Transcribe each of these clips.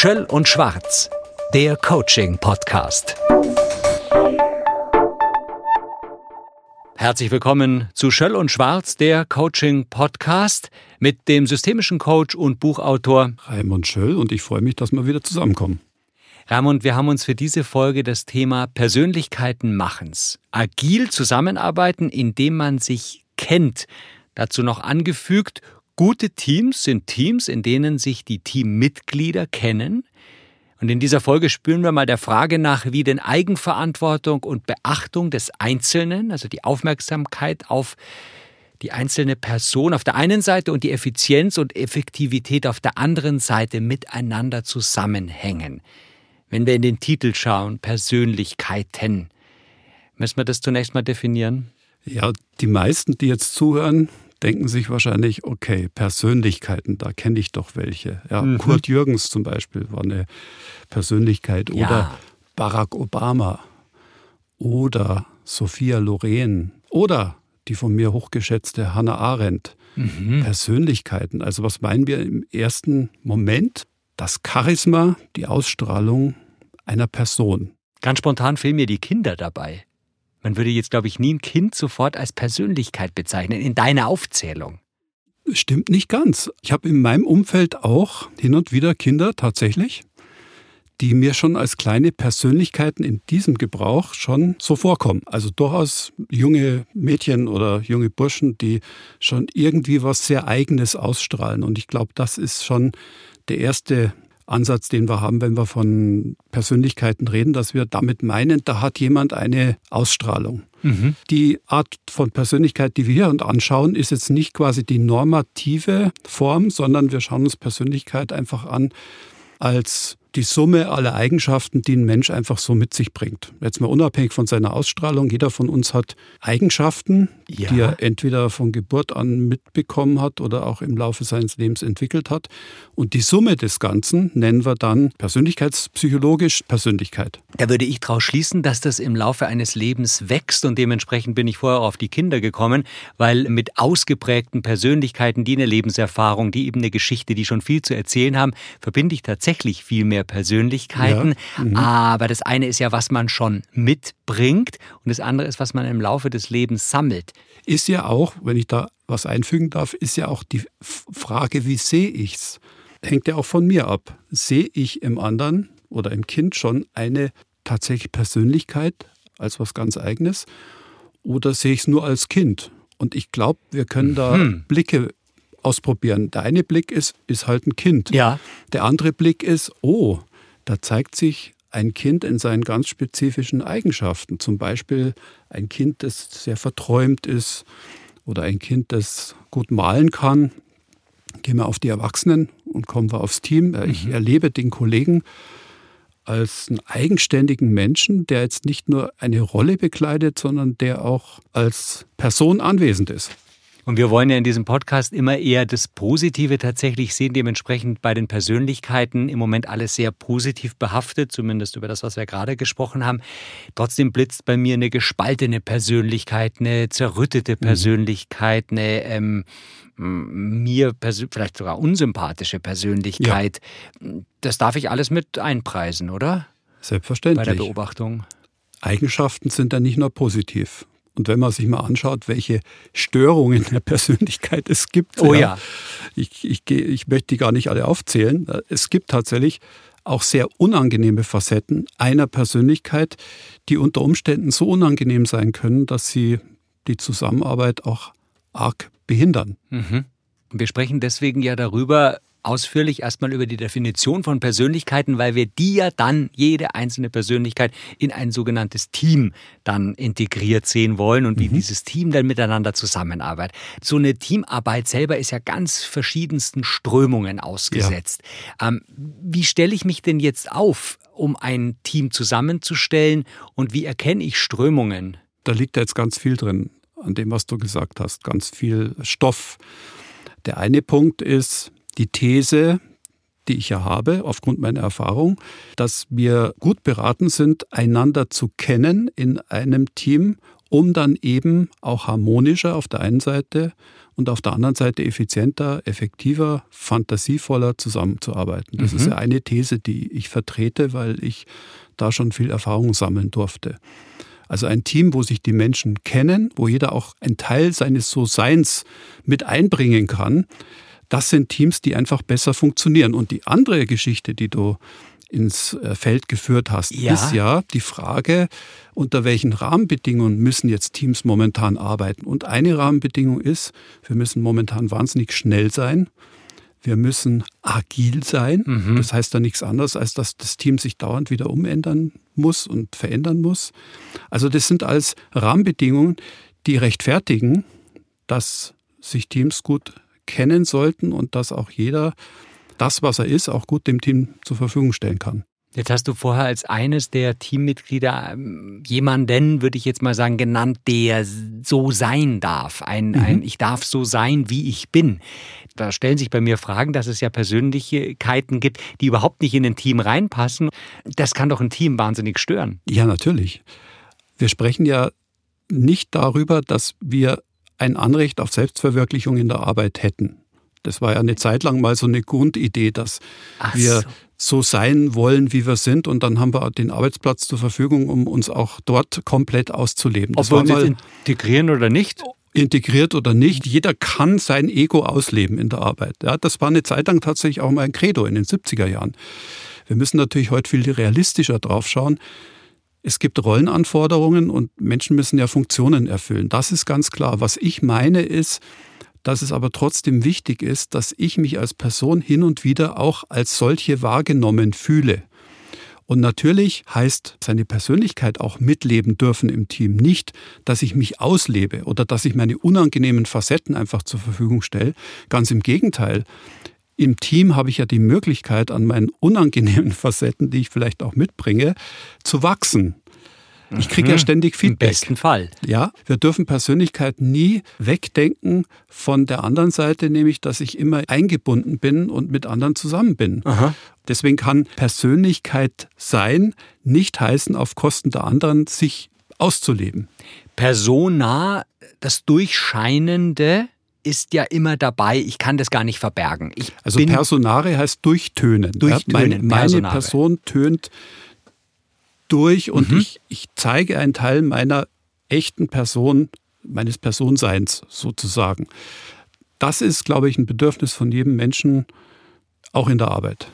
Schöll und Schwarz, der Coaching-Podcast. Herzlich willkommen zu Schöll und Schwarz, der Coaching-Podcast mit dem systemischen Coach und Buchautor Raimund Schöll und ich freue mich, dass wir wieder zusammenkommen. Raimund, wir haben uns für diese Folge das Thema Persönlichkeiten machens, agil zusammenarbeiten, indem man sich kennt, dazu noch angefügt Gute Teams sind Teams, in denen sich die Teammitglieder kennen. Und in dieser Folge spüren wir mal der Frage nach, wie denn Eigenverantwortung und Beachtung des Einzelnen, also die Aufmerksamkeit auf die einzelne Person auf der einen Seite und die Effizienz und Effektivität auf der anderen Seite miteinander zusammenhängen. Wenn wir in den Titel schauen, Persönlichkeiten, müssen wir das zunächst mal definieren? Ja, die meisten, die jetzt zuhören, denken sich wahrscheinlich, okay, Persönlichkeiten, da kenne ich doch welche. Ja, mhm. Kurt Jürgens zum Beispiel war eine Persönlichkeit oder ja. Barack Obama oder Sophia Loren oder die von mir hochgeschätzte Hannah Arendt. Mhm. Persönlichkeiten. Also was meinen wir im ersten Moment? Das Charisma, die Ausstrahlung einer Person. Ganz spontan fehlen mir die Kinder dabei. Man würde jetzt, glaube ich, nie ein Kind sofort als Persönlichkeit bezeichnen, in deiner Aufzählung. Stimmt nicht ganz. Ich habe in meinem Umfeld auch hin und wieder Kinder tatsächlich, die mir schon als kleine Persönlichkeiten in diesem Gebrauch schon so vorkommen. Also durchaus junge Mädchen oder junge Burschen, die schon irgendwie was sehr Eigenes ausstrahlen. Und ich glaube, das ist schon der erste Ansatz, den wir haben, wenn wir von Persönlichkeiten reden, dass wir damit meinen, da hat jemand eine Ausstrahlung. Mhm. Die Art von Persönlichkeit, die wir hier anschauen, ist jetzt nicht quasi die normative Form, sondern wir schauen uns Persönlichkeit einfach an als die Summe aller Eigenschaften, die ein Mensch einfach so mit sich bringt. Jetzt mal unabhängig von seiner Ausstrahlung, jeder von uns hat Eigenschaften, ja. die er entweder von Geburt an mitbekommen hat oder auch im Laufe seines Lebens entwickelt hat. Und die Summe des Ganzen nennen wir dann persönlichkeitspsychologisch Persönlichkeit. Da würde ich daraus schließen, dass das im Laufe eines Lebens wächst und dementsprechend bin ich vorher auf die Kinder gekommen, weil mit ausgeprägten Persönlichkeiten, die eine Lebenserfahrung, die eben eine Geschichte, die schon viel zu erzählen haben, verbinde ich tatsächlich viel mehr Persönlichkeiten. Ja. Mhm. Aber das eine ist ja, was man schon mitbringt und das andere ist, was man im Laufe des Lebens sammelt. Ist ja auch, wenn ich da was einfügen darf, ist ja auch die Frage, wie sehe ich es? Hängt ja auch von mir ab. Sehe ich im anderen oder im Kind schon eine tatsächliche Persönlichkeit als was ganz Eigenes oder sehe ich es nur als Kind? Und ich glaube, wir können da hm. Blicke ausprobieren. Der eine Blick ist, ist halt ein Kind. Ja. Der andere Blick ist, oh, da zeigt sich ein Kind in seinen ganz spezifischen Eigenschaften. Zum Beispiel ein Kind, das sehr verträumt ist oder ein Kind, das gut malen kann. Gehen wir auf die Erwachsenen und kommen wir aufs Team. Ich mhm. erlebe den Kollegen als einen eigenständigen Menschen, der jetzt nicht nur eine Rolle bekleidet, sondern der auch als Person anwesend ist. Und wir wollen ja in diesem Podcast immer eher das Positive tatsächlich sehen. Dementsprechend bei den Persönlichkeiten im Moment alles sehr positiv behaftet, zumindest über das, was wir gerade gesprochen haben. Trotzdem blitzt bei mir eine gespaltene Persönlichkeit, eine zerrüttete mhm. Persönlichkeit, eine ähm, mir vielleicht sogar unsympathische Persönlichkeit. Ja. Das darf ich alles mit einpreisen, oder? Selbstverständlich. Bei der Beobachtung. Eigenschaften sind dann nicht nur positiv. Und wenn man sich mal anschaut, welche Störungen der Persönlichkeit es gibt, oh ja, ich, ich, ich möchte die gar nicht alle aufzählen. Es gibt tatsächlich auch sehr unangenehme Facetten einer Persönlichkeit, die unter Umständen so unangenehm sein können, dass sie die Zusammenarbeit auch arg behindern. Mhm. Wir sprechen deswegen ja darüber, ausführlich erstmal über die Definition von Persönlichkeiten, weil wir die ja dann, jede einzelne Persönlichkeit, in ein sogenanntes Team dann integriert sehen wollen und wie mhm. dieses Team dann miteinander zusammenarbeitet. So eine Teamarbeit selber ist ja ganz verschiedensten Strömungen ausgesetzt. Ja. Ähm, wie stelle ich mich denn jetzt auf, um ein Team zusammenzustellen und wie erkenne ich Strömungen? Da liegt ja jetzt ganz viel drin an dem, was du gesagt hast, ganz viel Stoff. Der eine Punkt ist, die These, die ich ja habe, aufgrund meiner Erfahrung, dass wir gut beraten sind, einander zu kennen in einem Team, um dann eben auch harmonischer auf der einen Seite und auf der anderen Seite effizienter, effektiver, fantasievoller zusammenzuarbeiten. Das mhm. ist ja eine These, die ich vertrete, weil ich da schon viel Erfahrung sammeln durfte. Also ein Team, wo sich die Menschen kennen, wo jeder auch einen Teil seines So-Seins mit einbringen kann, das sind Teams, die einfach besser funktionieren. Und die andere Geschichte, die du ins äh, Feld geführt hast, ja. ist ja die Frage, unter welchen Rahmenbedingungen müssen jetzt Teams momentan arbeiten. Und eine Rahmenbedingung ist, wir müssen momentan wahnsinnig schnell sein. Wir müssen agil sein. Mhm. Das heißt dann nichts anderes, als dass das Team sich dauernd wieder umändern muss und verändern muss. Also das sind alles Rahmenbedingungen, die rechtfertigen, dass sich Teams gut kennen sollten und dass auch jeder das, was er ist, auch gut dem Team zur Verfügung stellen kann. Jetzt hast du vorher als eines der Teammitglieder ähm, jemanden, würde ich jetzt mal sagen, genannt, der so sein darf. Ein, mhm. ein Ich darf so sein, wie ich bin. Da stellen sich bei mir Fragen, dass es ja Persönlichkeiten gibt, die überhaupt nicht in ein Team reinpassen. Das kann doch ein Team wahnsinnig stören. Ja, natürlich. Wir sprechen ja nicht darüber, dass wir ein Anrecht auf Selbstverwirklichung in der Arbeit hätten. Das war ja eine Zeit lang mal so eine Grundidee, dass Ach wir so. so sein wollen, wie wir sind. Und dann haben wir den Arbeitsplatz zur Verfügung, um uns auch dort komplett auszuleben. Das Ob wir uns integrieren oder nicht? Integriert oder nicht, jeder kann sein Ego ausleben in der Arbeit. Ja, das war eine Zeit lang tatsächlich auch mal ein Credo in den 70er Jahren. Wir müssen natürlich heute viel realistischer drauf schauen. Es gibt Rollenanforderungen und Menschen müssen ja Funktionen erfüllen. Das ist ganz klar. Was ich meine ist, dass es aber trotzdem wichtig ist, dass ich mich als Person hin und wieder auch als solche wahrgenommen fühle. Und natürlich heißt seine Persönlichkeit auch mitleben dürfen im Team nicht, dass ich mich auslebe oder dass ich meine unangenehmen Facetten einfach zur Verfügung stelle. Ganz im Gegenteil. Im Team habe ich ja die Möglichkeit, an meinen unangenehmen Facetten, die ich vielleicht auch mitbringe, zu wachsen. Ich kriege ja mhm. ständig Feedback. Im besten Fall. Ja, wir dürfen Persönlichkeit nie wegdenken von der anderen Seite, nämlich, dass ich immer eingebunden bin und mit anderen zusammen bin. Aha. Deswegen kann Persönlichkeit sein nicht heißen, auf Kosten der anderen sich auszuleben. Persona, das Durchscheinende, ist ja immer dabei. Ich kann das gar nicht verbergen. Ich also Personare heißt durchtönen. Durchtönen. Ja, meine, meine Person tönt durch und mhm. ich, ich zeige einen Teil meiner echten Person, meines Personseins sozusagen. Das ist, glaube ich, ein Bedürfnis von jedem Menschen, auch in der Arbeit.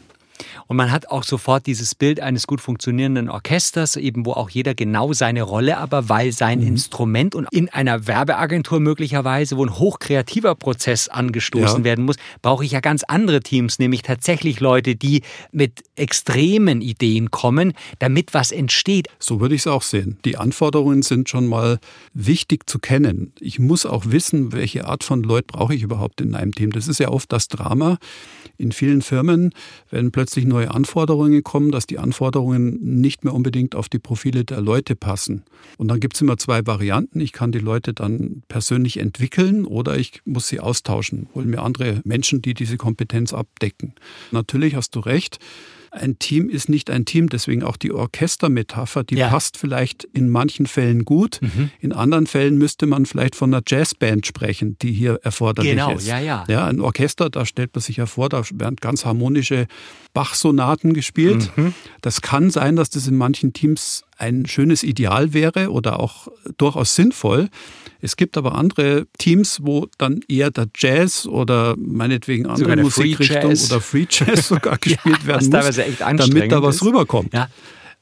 Und man hat auch sofort dieses Bild eines gut funktionierenden Orchesters, eben wo auch jeder genau seine Rolle, aber weil sein mhm. Instrument und in einer Werbeagentur möglicherweise, wo ein hochkreativer Prozess angestoßen ja. werden muss, brauche ich ja ganz andere Teams, nämlich tatsächlich Leute, die mit extremen Ideen kommen, damit was entsteht. So würde ich es auch sehen. Die Anforderungen sind schon mal wichtig zu kennen. Ich muss auch wissen, welche Art von Leute brauche ich überhaupt in einem Team. Das ist ja oft das Drama in vielen Firmen, wenn plötzlich neue Anforderungen kommen, dass die Anforderungen nicht mehr unbedingt auf die Profile der Leute passen. Und dann gibt es immer zwei Varianten. Ich kann die Leute dann persönlich entwickeln oder ich muss sie austauschen, holen mir andere Menschen, die diese Kompetenz abdecken. Natürlich hast du recht ein Team ist nicht ein Team, deswegen auch die Orchestermetapher, die ja. passt vielleicht in manchen Fällen gut. Mhm. In anderen Fällen müsste man vielleicht von einer Jazzband sprechen, die hier erforderlich genau, ist. Genau, ja, ja. Ja, ein Orchester, da stellt man sich ja vor, da werden ganz harmonische Bach-Sonaten gespielt. Mhm. Das kann sein, dass das in manchen Teams ein schönes Ideal wäre oder auch durchaus sinnvoll. Es gibt aber andere Teams, wo dann eher der Jazz oder meinetwegen andere Musikrichtung oder Free Jazz sogar gespielt ja, werden muss, damit da was ist. rüberkommt. Ja.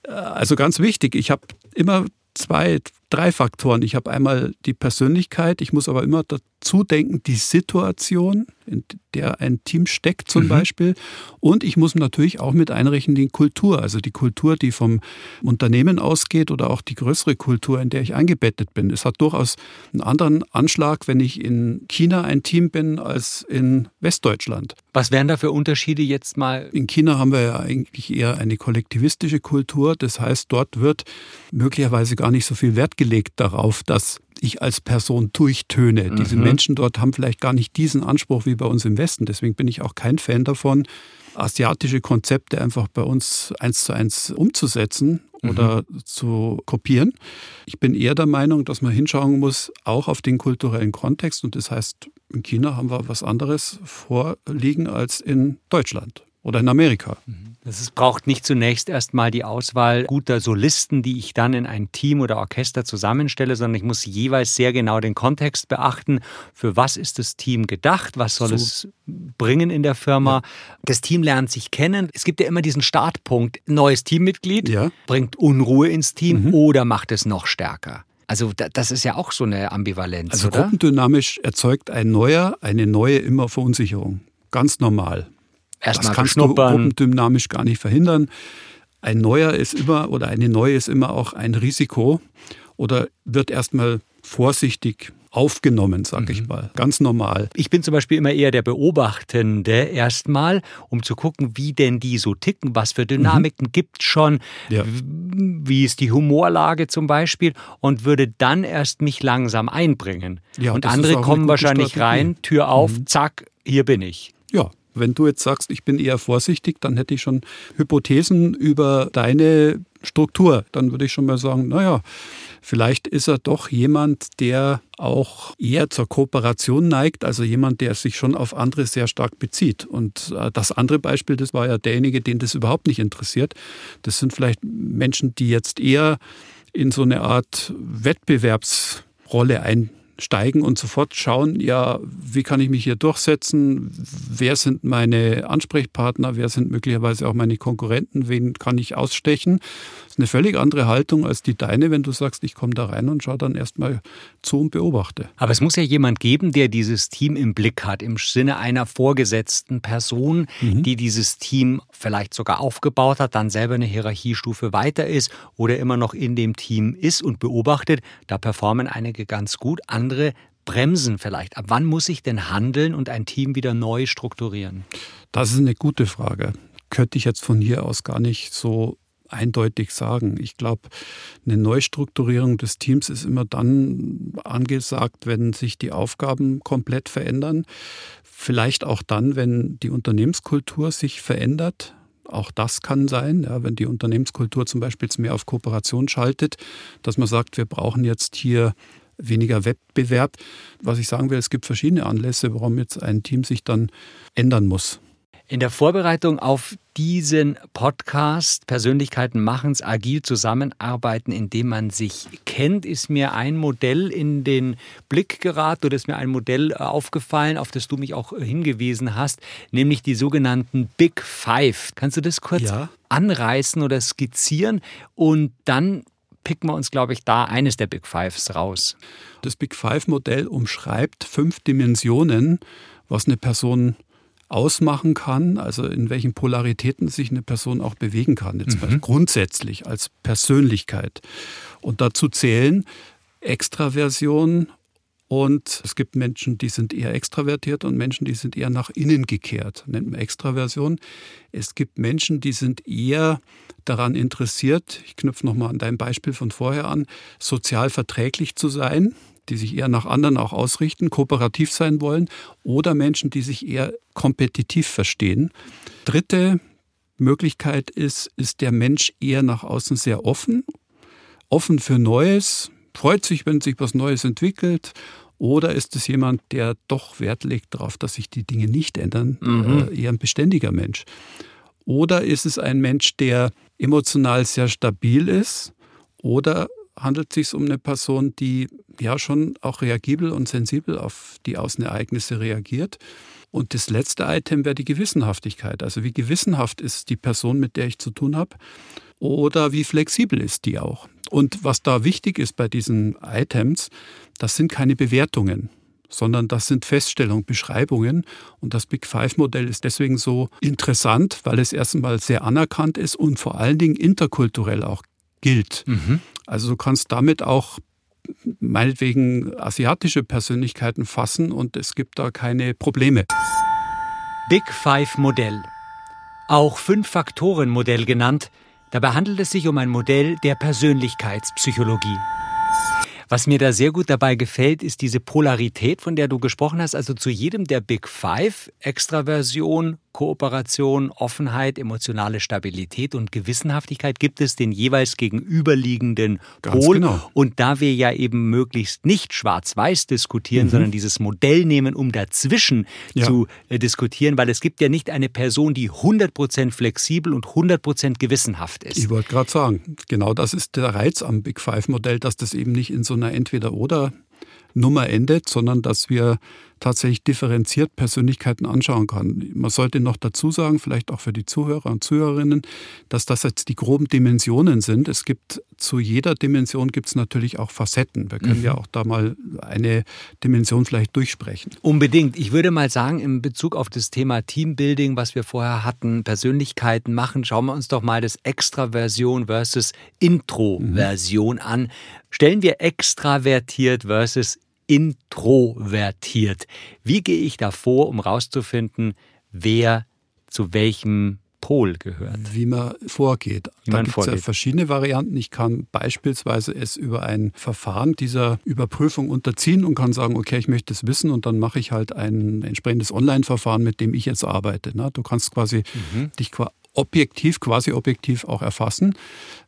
Also ganz wichtig, ich habe immer zwei, drei Faktoren. Ich habe einmal die Persönlichkeit, ich muss aber immer dazu denken, die Situation, in der ein Team steckt zum mhm. Beispiel. Und ich muss natürlich auch mit einrechnen die Kultur, also die Kultur, die vom Unternehmen ausgeht oder auch die größere Kultur, in der ich eingebettet bin. Es hat durchaus einen anderen Anschlag, wenn ich in China ein Team bin, als in Westdeutschland. Was wären da für Unterschiede jetzt mal? In China haben wir ja eigentlich eher eine kollektivistische Kultur. Das heißt, dort wird möglicherweise gar nicht so viel Wert gelegt darauf, dass ich als Person durchtöne. Mhm. Diese Menschen dort haben vielleicht gar nicht diesen Anspruch wie bei uns im Westen. Deswegen bin ich auch kein Fan davon, asiatische Konzepte einfach bei uns eins zu eins umzusetzen oder mhm. zu kopieren. Ich bin eher der Meinung, dass man hinschauen muss, auch auf den kulturellen Kontext. Und das heißt, in China haben wir was anderes vorliegen als in Deutschland oder in Amerika. Es braucht nicht zunächst erstmal die Auswahl guter Solisten, die ich dann in ein Team oder Orchester zusammenstelle, sondern ich muss jeweils sehr genau den Kontext beachten. Für was ist das Team gedacht? Was soll so. es bringen in der Firma? Ja. Das Team lernt sich kennen. Es gibt ja immer diesen Startpunkt. Neues Teammitglied ja. bringt Unruhe ins Team mhm. oder macht es noch stärker. Also das ist ja auch so eine Ambivalenz. Also oder? gruppendynamisch erzeugt ein neuer eine neue immer Verunsicherung. Ganz normal. Erstmal das kannst du gruppendynamisch gar nicht verhindern. Ein neuer ist immer oder eine neue ist immer auch ein Risiko oder wird erstmal vorsichtig aufgenommen, sage mhm. ich mal. Ganz normal. Ich bin zum Beispiel immer eher der Beobachtende erstmal, um zu gucken, wie denn die so ticken, was für Dynamiken mhm. gibt es schon, ja. wie ist die Humorlage zum Beispiel und würde dann erst mich langsam einbringen. Ja, und andere kommen wahrscheinlich Strategie. rein, Tür auf, mhm. zack, hier bin ich. Ja, wenn du jetzt sagst, ich bin eher vorsichtig, dann hätte ich schon Hypothesen über deine Struktur. Dann würde ich schon mal sagen, naja, vielleicht ist er doch jemand, der auch eher zur Kooperation neigt, also jemand, der sich schon auf andere sehr stark bezieht. Und äh, das andere Beispiel, das war ja derjenige, den das überhaupt nicht interessiert. Das sind vielleicht Menschen, die jetzt eher in so eine Art Wettbewerbsrolle ein steigen und sofort schauen, ja, wie kann ich mich hier durchsetzen? Wer sind meine Ansprechpartner? Wer sind möglicherweise auch meine Konkurrenten? Wen kann ich ausstechen? Das ist eine völlig andere Haltung als die deine, wenn du sagst, ich komme da rein und schaue dann erstmal zu und beobachte. Aber es muss ja jemand geben, der dieses Team im Blick hat, im Sinne einer vorgesetzten Person, mhm. die dieses Team vielleicht sogar aufgebaut hat, dann selber eine Hierarchiestufe weiter ist oder immer noch in dem Team ist und beobachtet. Da performen einige ganz gut, andere bremsen vielleicht. Ab wann muss ich denn handeln und ein Team wieder neu strukturieren? Das ist eine gute Frage. Könnte ich jetzt von hier aus gar nicht so eindeutig sagen. Ich glaube, eine Neustrukturierung des Teams ist immer dann angesagt, wenn sich die Aufgaben komplett verändern. Vielleicht auch dann, wenn die Unternehmenskultur sich verändert. Auch das kann sein, ja, wenn die Unternehmenskultur zum Beispiel mehr auf Kooperation schaltet, dass man sagt, wir brauchen jetzt hier weniger Wettbewerb. Was ich sagen will, es gibt verschiedene Anlässe, warum jetzt ein Team sich dann ändern muss. In der Vorbereitung auf diesen Podcast Persönlichkeiten machen's agil zusammenarbeiten, indem man sich kennt, ist mir ein Modell in den Blick geraten oder ist mir ein Modell äh, aufgefallen, auf das du mich auch äh, hingewiesen hast, nämlich die sogenannten Big Five. Kannst du das kurz ja. anreißen oder skizzieren und dann picken wir uns, glaube ich, da eines der Big Fives raus. Das Big Five-Modell umschreibt fünf Dimensionen, was eine Person ausmachen kann, also in welchen Polaritäten sich eine Person auch bewegen kann, jetzt mhm. grundsätzlich als Persönlichkeit. Und dazu zählen Extraversion und es gibt Menschen, die sind eher extravertiert und Menschen, die sind eher nach innen gekehrt, nennt man Extraversion. Es gibt Menschen, die sind eher daran interessiert, ich knüpfe nochmal an dein Beispiel von vorher an, sozial verträglich zu sein die sich eher nach anderen auch ausrichten, kooperativ sein wollen, oder Menschen, die sich eher kompetitiv verstehen. Dritte Möglichkeit ist, ist der Mensch eher nach außen sehr offen, offen für Neues, freut sich, wenn sich was Neues entwickelt. Oder ist es jemand, der doch Wert legt darauf, dass sich die Dinge nicht ändern, mhm. äh, eher ein beständiger Mensch? Oder ist es ein Mensch, der emotional sehr stabil ist? Oder handelt es sich um eine Person, die ja schon auch reagibel und sensibel auf die Außenereignisse reagiert. Und das letzte Item wäre die Gewissenhaftigkeit. Also wie gewissenhaft ist die Person, mit der ich zu tun habe oder wie flexibel ist die auch. Und was da wichtig ist bei diesen Items, das sind keine Bewertungen sondern das sind Feststellungen, Beschreibungen. Und das Big Five-Modell ist deswegen so interessant, weil es erstmal sehr anerkannt ist und vor allen Dingen interkulturell auch gilt. Mhm. Also du kannst damit auch meinetwegen asiatische Persönlichkeiten fassen und es gibt da keine Probleme. Big Five Modell. Auch Fünf-Faktoren-Modell genannt. Dabei handelt es sich um ein Modell der Persönlichkeitspsychologie. Was mir da sehr gut dabei gefällt, ist diese Polarität, von der du gesprochen hast. Also zu jedem der Big Five, Extraversion, Kooperation, Offenheit, emotionale Stabilität und Gewissenhaftigkeit gibt es den jeweils gegenüberliegenden Ganz Pol. genau. Und da wir ja eben möglichst nicht schwarz-weiß diskutieren, sondern dieses Modell nehmen, um dazwischen Ja. zu äh, diskutieren, weil es gibt ja nicht eine Person, die 100% flexibel und 100% gewissenhaft ist. Ich wollte gerade sagen, genau das ist der Reiz am Big Five-Modell, dass das eben nicht in so einer Entweder-Oder-Nummer endet, sondern dass wir tatsächlich differenziert Persönlichkeiten anschauen können. Man sollte noch dazu sagen, vielleicht auch für die Zuhörer und Zuhörerinnen, dass das jetzt die groben Dimensionen sind. Es gibt zu jeder Dimension gibt es natürlich auch Facetten. Wir können ja auch da mal eine Dimension vielleicht durchsprechen. Unbedingt. Ich würde mal sagen, in Bezug auf das Thema Teambuilding, was wir vorher hatten, Persönlichkeiten machen, schauen wir uns doch mal das Extraversion versus Introversion an. Stellen wir extravertiert versus introvertiert. Wie gehe ich da vor, um rauszufinden, wer zu welchem Pol gehört? wie man vorgeht. Wie da gibt es ja verschiedene Varianten. Ich kann beispielsweise es über ein Verfahren dieser Überprüfung unterziehen und kann sagen, okay, ich möchte es wissen und dann mache ich halt ein entsprechendes Online-Verfahren, mit dem ich jetzt arbeite. ne? Du kannst quasi Mhm. dich objektiv, quasi objektiv auch erfassen.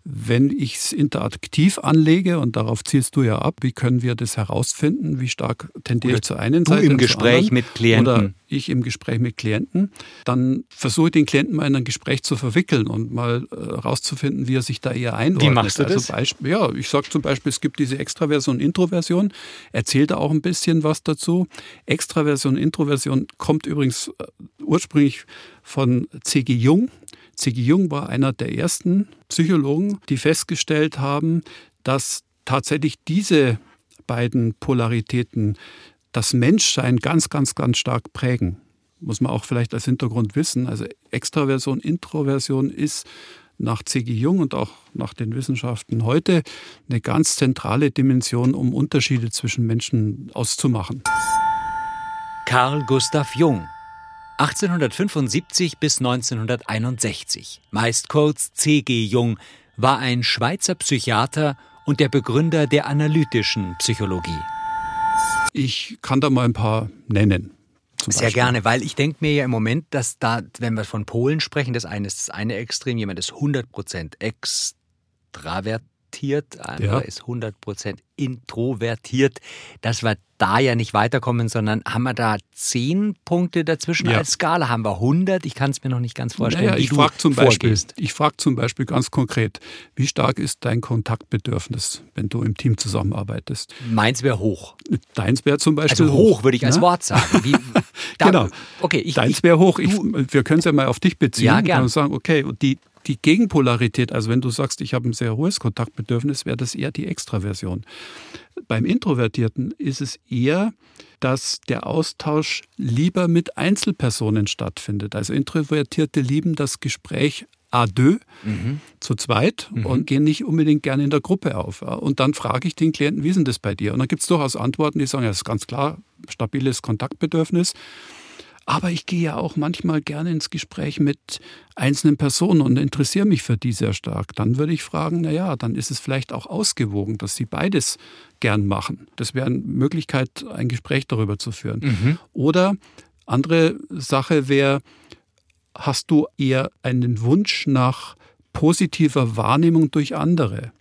Wenn ich es interaktiv anlege, und darauf zielst du ja ab, wie können wir das herausfinden, wie stark tendiere ich zur einen du Seite im Gespräch anderen, mit Klienten. Oder ich im Gespräch mit Klienten, dann versuche ich den Klienten mal in ein Gespräch zu verwickeln und mal herauszufinden, wie er sich da eher einordnet. Wie machst du also das? Beispiel, ja, ich sage zum Beispiel, es gibt diese Extraversion und Introversion, erzählt da auch ein bisschen was dazu. Extraversion, Introversion kommt übrigens äh, ursprünglich von C.G. Jung. C.G. Jung war einer der ersten Psychologen, die festgestellt haben, dass tatsächlich diese beiden Polaritäten das Menschsein ganz, ganz, ganz stark prägen. Muss man auch vielleicht als Hintergrund wissen. Also Extraversion, Introversion ist nach C.G. Jung und auch nach den Wissenschaften heute eine ganz zentrale Dimension, um Unterschiede zwischen Menschen auszumachen. Carl Gustav Jung. 1875 bis 1961, meist kurz C.G. Jung, war ein Schweizer Psychiater und der Begründer der analytischen Psychologie. Ich kann da mal ein paar nennen. Sehr Beispiel. gerne, weil ich denke mir ja im Moment, dass da, wenn wir von Polen sprechen, das eine ist das eine Extrem, jemand ist 100% extravertiert, andere Ja. ist 100% introvertiert, dass wir da ja nicht weiterkommen, sondern haben wir da 10 Punkte dazwischen Ja. als Skala, haben wir 100? Ich kann es mir noch nicht ganz vorstellen, Naja, ich frage zum, Beispiel, ich frag zum Beispiel ganz konkret, wie stark ist dein Kontaktbedürfnis, wenn du im Team zusammenarbeitest? Meins wäre hoch. Deins wäre zum Beispiel Also hoch würde ich als ne? Wort sagen. Wie, da, Genau. Okay, ich, Deins wäre hoch. Ich, wir können es ja mal auf dich beziehen. Ja. Und sagen, okay, und die, die Gegenpolarität, also wenn du sagst, ich habe ein sehr hohes Kontaktbedürfnis, wäre das eher die Extraversion. Beim Introvertierten ist es eher, dass der Austausch lieber mit Einzelpersonen stattfindet. Also Introvertierte lieben das Gespräch à deux, Mhm. zu zweit und gehen nicht unbedingt gerne in der Gruppe auf. Und dann frage ich den Klienten, wie ist denn das bei dir? Und dann gibt es durchaus Antworten, die sagen, ja, das ist ganz klar, stabiles Kontaktbedürfnis. Aber ich gehe ja auch manchmal gerne ins Gespräch mit einzelnen Personen und interessiere mich für die sehr stark. Dann würde ich fragen, na ja, dann ist es vielleicht auch ausgewogen, dass sie beides gern machen. Das wäre eine Möglichkeit, ein Gespräch darüber zu führen. Oder andere Sache wäre, hast du eher einen Wunsch nach positiver Wahrnehmung durch andere?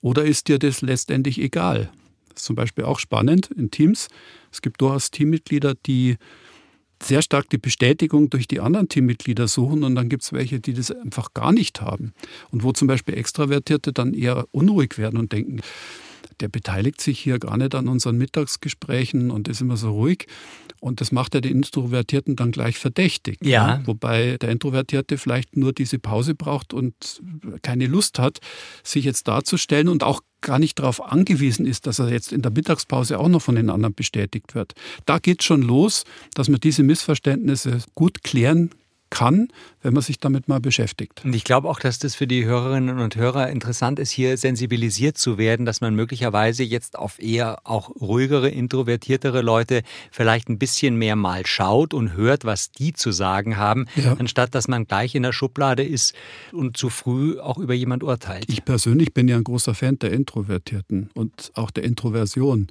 Oder ist dir das letztendlich egal? Das ist zum Beispiel auch spannend in Teams. Es gibt durchaus Teammitglieder, die sehr stark die Bestätigung durch die anderen Teammitglieder suchen und dann gibt es welche, die das einfach gar nicht haben. Und wo zum Beispiel Extravertierte dann eher unruhig werden und denken, der beteiligt sich hier gar nicht an unseren Mittagsgesprächen und ist immer so ruhig. Und das macht ja den Introvertierten dann gleich verdächtig. Ja. Wobei der Introvertierte vielleicht nur diese Pause braucht und keine Lust hat, sich jetzt darzustellen und auch gar nicht darauf angewiesen ist, dass er jetzt in der Mittagspause auch noch von den anderen bestätigt wird. Da geht schon los, dass man diese Missverständnisse gut klären kann, wenn man sich damit mal beschäftigt. Und ich glaube auch, dass das für die Hörerinnen und Hörer interessant ist, hier sensibilisiert zu werden, dass man möglicherweise jetzt auf eher auch ruhigere, introvertiertere Leute vielleicht ein bisschen mehr mal schaut und hört, was die zu sagen haben, Ja. anstatt dass man gleich in der Schublade ist und zu früh auch über jemand urteilt. Ich persönlich bin ja ein großer Fan der Introvertierten und auch der Introversion.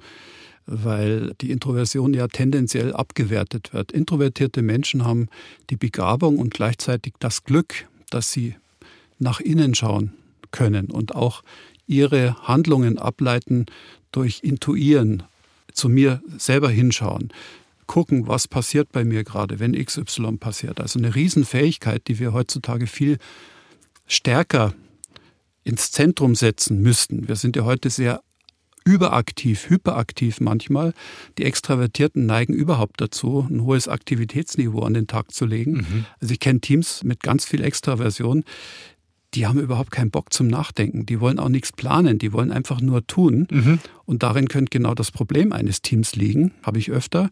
Weil die Introversion ja tendenziell abgewertet wird. Introvertierte Menschen haben die Begabung und gleichzeitig das Glück, dass sie nach innen schauen können und auch ihre Handlungen ableiten durch Intuieren, zu mir selber hinschauen, gucken, was passiert bei mir gerade, wenn XY passiert. Also eine Riesenfähigkeit, die wir heutzutage viel stärker ins Zentrum setzen müssten. Wir sind ja heute sehr überaktiv, hyperaktiv manchmal. Die Extravertierten neigen überhaupt dazu, ein hohes Aktivitätsniveau an den Tag zu legen. Mhm. Also ich kenne Teams mit ganz viel Extraversion, die haben überhaupt keinen Bock zum Nachdenken. Die wollen auch nichts planen, die wollen einfach nur tun. Mhm. Und darin könnte genau das Problem eines Teams liegen, habe ich öfter.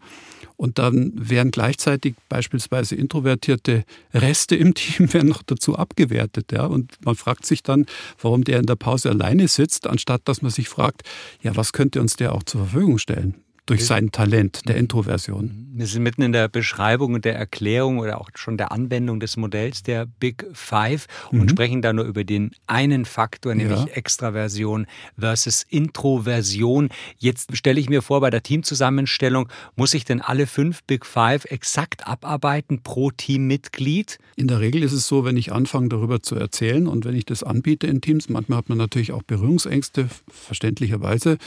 Und dann werden gleichzeitig beispielsweise introvertierte Reste im Team werden noch dazu abgewertet. Ja? Und man fragt sich dann, warum der in der Pause alleine sitzt, anstatt dass man sich fragt, ja, was könnte uns der auch zur Verfügung stellen? Durch sein Talent der Introversion. Wir sind mitten in der Beschreibung und der Erklärung oder auch schon der Anwendung des Modells der Big Five und mhm. sprechen da nur über den einen Faktor, nämlich ja. Extraversion versus Introversion. Jetzt stelle ich mir vor, bei der Teamzusammenstellung muss ich denn alle fünf Big Five exakt abarbeiten pro Teammitglied? In der Regel ist es so, wenn ich anfange darüber zu erzählen und wenn ich das anbiete in Teams, manchmal hat man natürlich auch Berührungsängste, verständlicherweise.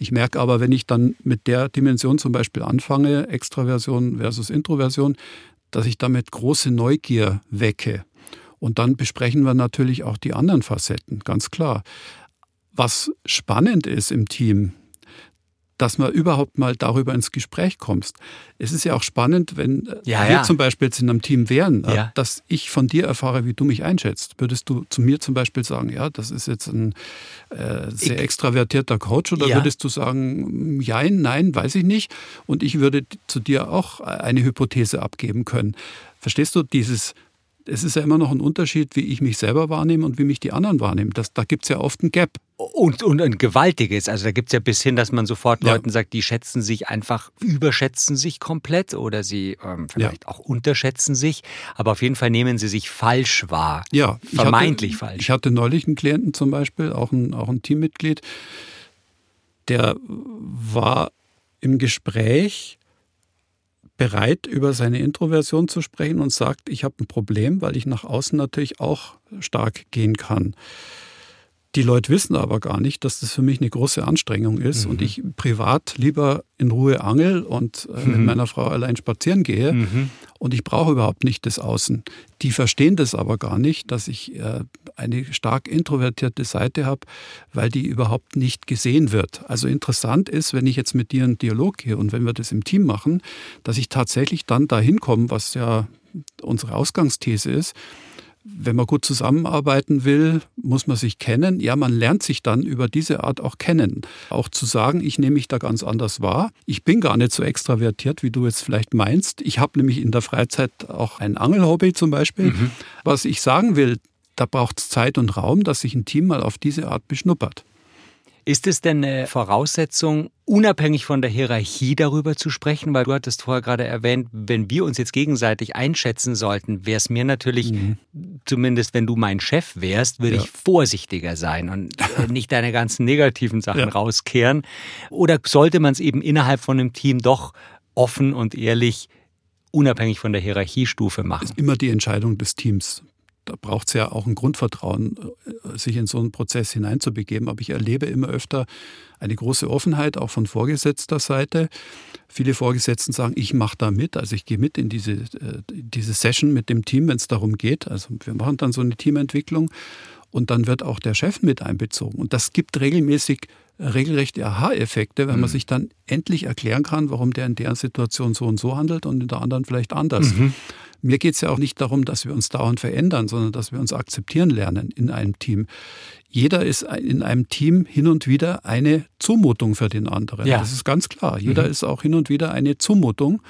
Ich merke aber, wenn ich dann mit der Dimension zum Beispiel anfange, Extraversion versus Introversion, dass ich damit große Neugier wecke. Und dann besprechen wir natürlich auch die anderen Facetten, ganz klar. Was spannend ist im Team, dass man überhaupt mal darüber ins Gespräch kommst. Es ist ja auch spannend, wenn äh, ja, wir ja. zum Beispiel jetzt in einem Team wären, äh, ja. dass ich von dir erfahre, wie du mich einschätzt. Würdest du zu mir zum Beispiel sagen, ja, das ist jetzt ein äh, sehr ich, extravertierter Coach oder würdest du sagen, ja, nein, weiß ich nicht. Und ich würde zu dir auch eine Hypothese abgeben können. Verstehst du dieses es ist ja immer noch ein Unterschied, wie ich mich selber wahrnehme und wie mich die anderen wahrnehmen. Das, da gibt es ja oft ein Gap. Und, und ein gewaltiges. Also da gibt es ja bis hin, dass man sofort ja. Leuten sagt, die schätzen sich einfach, überschätzen sich komplett oder sie ähm, vielleicht ja. auch unterschätzen sich. Aber auf jeden Fall nehmen sie sich falsch wahr. Ja. Vermeintlich ich hatte, falsch. Ich hatte neulich einen Klienten zum Beispiel, auch ein, auch ein Teammitglied, der war im Gespräch bereit, über seine Introversion zu sprechen und sagt, ich habe ein Problem, weil ich nach außen natürlich auch stark gehen kann. Die Leute wissen aber gar nicht, dass das für mich eine große Anstrengung ist mhm. und ich privat lieber in Ruhe angel und äh, mhm. mit meiner Frau allein spazieren gehe mhm. Und ich brauche überhaupt nicht das Außen. Die verstehen das aber gar nicht, dass ich äh, eine stark introvertierte Seite habe, weil die überhaupt nicht gesehen wird. Also interessant ist, wenn ich jetzt mit dir einen Dialog gehe und wenn wir das im Team machen, dass ich tatsächlich dann dahin komme, was ja unsere Ausgangsthese ist, wenn man gut zusammenarbeiten will, muss man sich kennen. Ja, man lernt sich dann über diese Art auch kennen. Auch zu sagen, ich nehme mich da ganz anders wahr. Ich bin gar nicht so extravertiert, wie du jetzt vielleicht meinst. Ich habe nämlich in der Freizeit auch ein Angelhobby zum Beispiel. Mhm. Was ich sagen will, da braucht es Zeit und Raum, dass sich ein Team mal auf diese Art beschnuppert. Ist es denn eine Voraussetzung, unabhängig von der Hierarchie darüber zu sprechen? Weil du hattest vorher gerade erwähnt, wenn wir uns jetzt gegenseitig einschätzen sollten, wäre es mir natürlich, mhm. zumindest wenn du mein Chef wärst, würde ja. ich vorsichtiger sein und äh, nicht deine ganzen negativen Sachen ja. rauskehren. Oder sollte man es eben innerhalb von einem Team doch offen und ehrlich unabhängig von der Hierarchiestufe machen? Das ist immer die Entscheidung des Teams da braucht es ja auch ein Grundvertrauen, äh, sich in so einen Prozess hineinzubegeben. Aber ich erlebe immer öfter eine große Offenheit, auch von vorgesetzter Seite. Viele Vorgesetzten sagen, ich mache da mit, also ich gehe mit in diese, äh, diese Session mit dem Team, wenn es darum geht. Also wir machen dann so eine Teamentwicklung und dann wird auch der Chef mit einbezogen. Und das gibt regelmäßig regelrechte Aha-Effekte, wenn mhm. man sich dann endlich erklären kann, warum der in der Situation so und so handelt und in der anderen vielleicht anders. Mhm. Mir geht es ja auch nicht darum, dass wir uns dauernd verändern, sondern dass wir uns akzeptieren lernen in einem Team. Jeder ist in einem Team hin und wieder eine Zumutung für den anderen. Ja. Das ist ganz klar. Jeder mhm. ist auch hin und wieder eine Zumutung.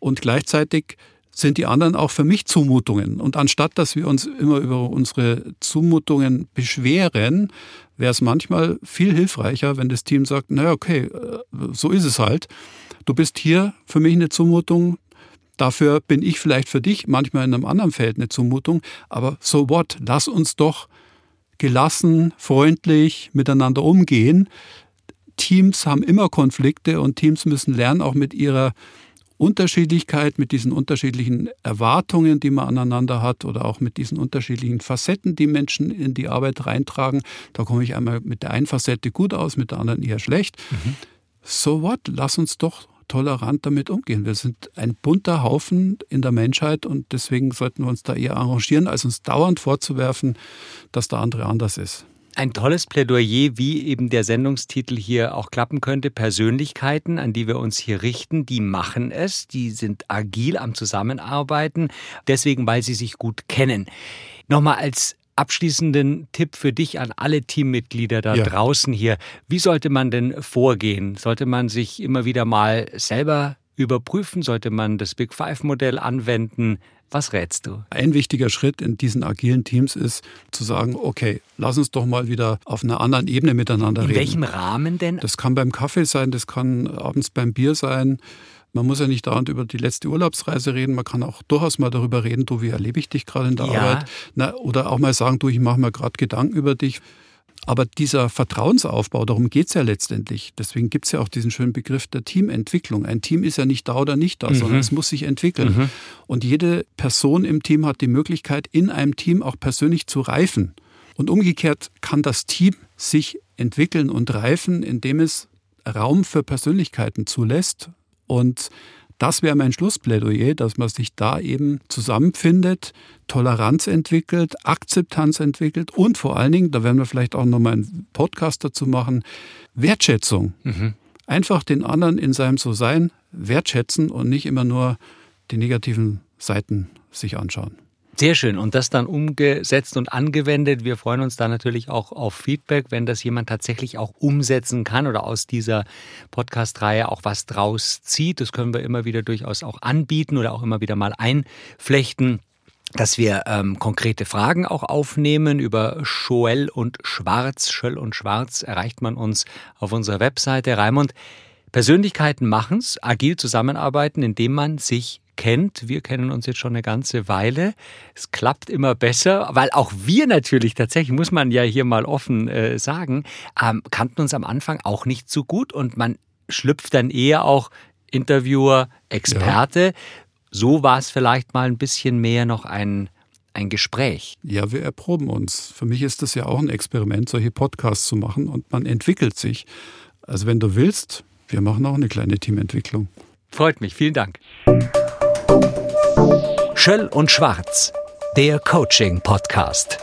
Und gleichzeitig sind die anderen auch für mich Zumutungen. Und anstatt dass wir uns immer über unsere Zumutungen beschweren, wäre es manchmal viel hilfreicher, wenn das Team sagt, naja, okay, äh, so ist es halt. Du bist hier für mich eine Zumutung, Dafür bin ich vielleicht für dich manchmal in einem anderen Feld eine Zumutung, aber so what? Lass uns doch gelassen, freundlich miteinander umgehen. Teams haben immer Konflikte und Teams müssen lernen, auch mit ihrer Unterschiedlichkeit, mit diesen unterschiedlichen Erwartungen, die man aneinander hat oder auch mit diesen unterschiedlichen Facetten, die Menschen in die Arbeit reintragen. Da komme ich einmal mit der einen Facette gut aus, mit der anderen eher schlecht. Mhm. So what? Lass uns doch tolerant damit umgehen. Wir sind ein bunter Haufen in der Menschheit und deswegen sollten wir uns da eher arrangieren, als uns dauernd vorzuwerfen, dass der andere anders ist. Ein tolles Plädoyer, wie eben der Sendungstitel hier auch klappen könnte. Persönlichkeiten, an die wir uns hier richten, die machen es, die sind agil am Zusammenarbeiten, deswegen, weil sie sich gut kennen. Nochmal als abschließenden Tipp für dich an alle Teammitglieder da ja. draußen hier. Wie sollte man denn vorgehen? Sollte man sich immer wieder mal selber überprüfen? Sollte man das Big Five-Modell anwenden? Was rätst du? Ein wichtiger Schritt in diesen agilen Teams ist zu sagen, okay, lass uns doch mal wieder auf einer anderen Ebene miteinander in reden. In welchem Rahmen denn? Das kann beim Kaffee sein, das kann abends beim Bier sein. Man muss ja nicht dauernd über die letzte Urlaubsreise reden, man kann auch durchaus mal darüber reden, du, wie erlebe ich dich gerade in der ja. Arbeit? Na, oder auch mal sagen, du, ich mache mir gerade Gedanken über dich. Aber dieser Vertrauensaufbau, darum geht es ja letztendlich. Deswegen gibt es ja auch diesen schönen Begriff der Teamentwicklung. Ein Team ist ja nicht da oder nicht da, mhm. sondern es muss sich entwickeln. Mhm. Und jede Person im Team hat die Möglichkeit, in einem Team auch persönlich zu reifen. Und umgekehrt kann das Team sich entwickeln und reifen, indem es Raum für Persönlichkeiten zulässt. Und das wäre mein Schlussplädoyer, dass man sich da eben zusammenfindet, Toleranz entwickelt, Akzeptanz entwickelt und vor allen Dingen, da werden wir vielleicht auch nochmal einen Podcast dazu machen, Wertschätzung. Mhm. Einfach den anderen in seinem So-Sein wertschätzen und nicht immer nur die negativen Seiten sich anschauen. Sehr schön. Und das dann umgesetzt und angewendet. Wir freuen uns da natürlich auch auf Feedback, wenn das jemand tatsächlich auch umsetzen kann oder aus dieser Podcast-Reihe auch was draus zieht. Das können wir immer wieder durchaus auch anbieten oder auch immer wieder mal einflechten dass wir ähm, konkrete Fragen auch aufnehmen über Schoell und Schwarz. Schöll und Schwarz erreicht man uns auf unserer Webseite. Raimund, Persönlichkeiten machen's, agil zusammenarbeiten, indem man sich kennt. Wir kennen uns jetzt schon eine ganze Weile. Es klappt immer besser, weil auch wir natürlich tatsächlich, muss man ja hier mal offen äh, sagen, ähm, kannten uns am Anfang auch nicht so gut und man schlüpft dann eher auch Interviewer, Experte. Ja. So war es vielleicht mal ein bisschen mehr noch ein ein Gespräch. Ja, wir erproben uns. Für mich ist das ja auch ein Experiment, solche Podcasts zu machen und man entwickelt sich. Also wenn du willst, wir machen auch eine kleine Teamentwicklung. Freut mich, vielen Dank. Schöll und Schwarz, der Coaching-Podcast.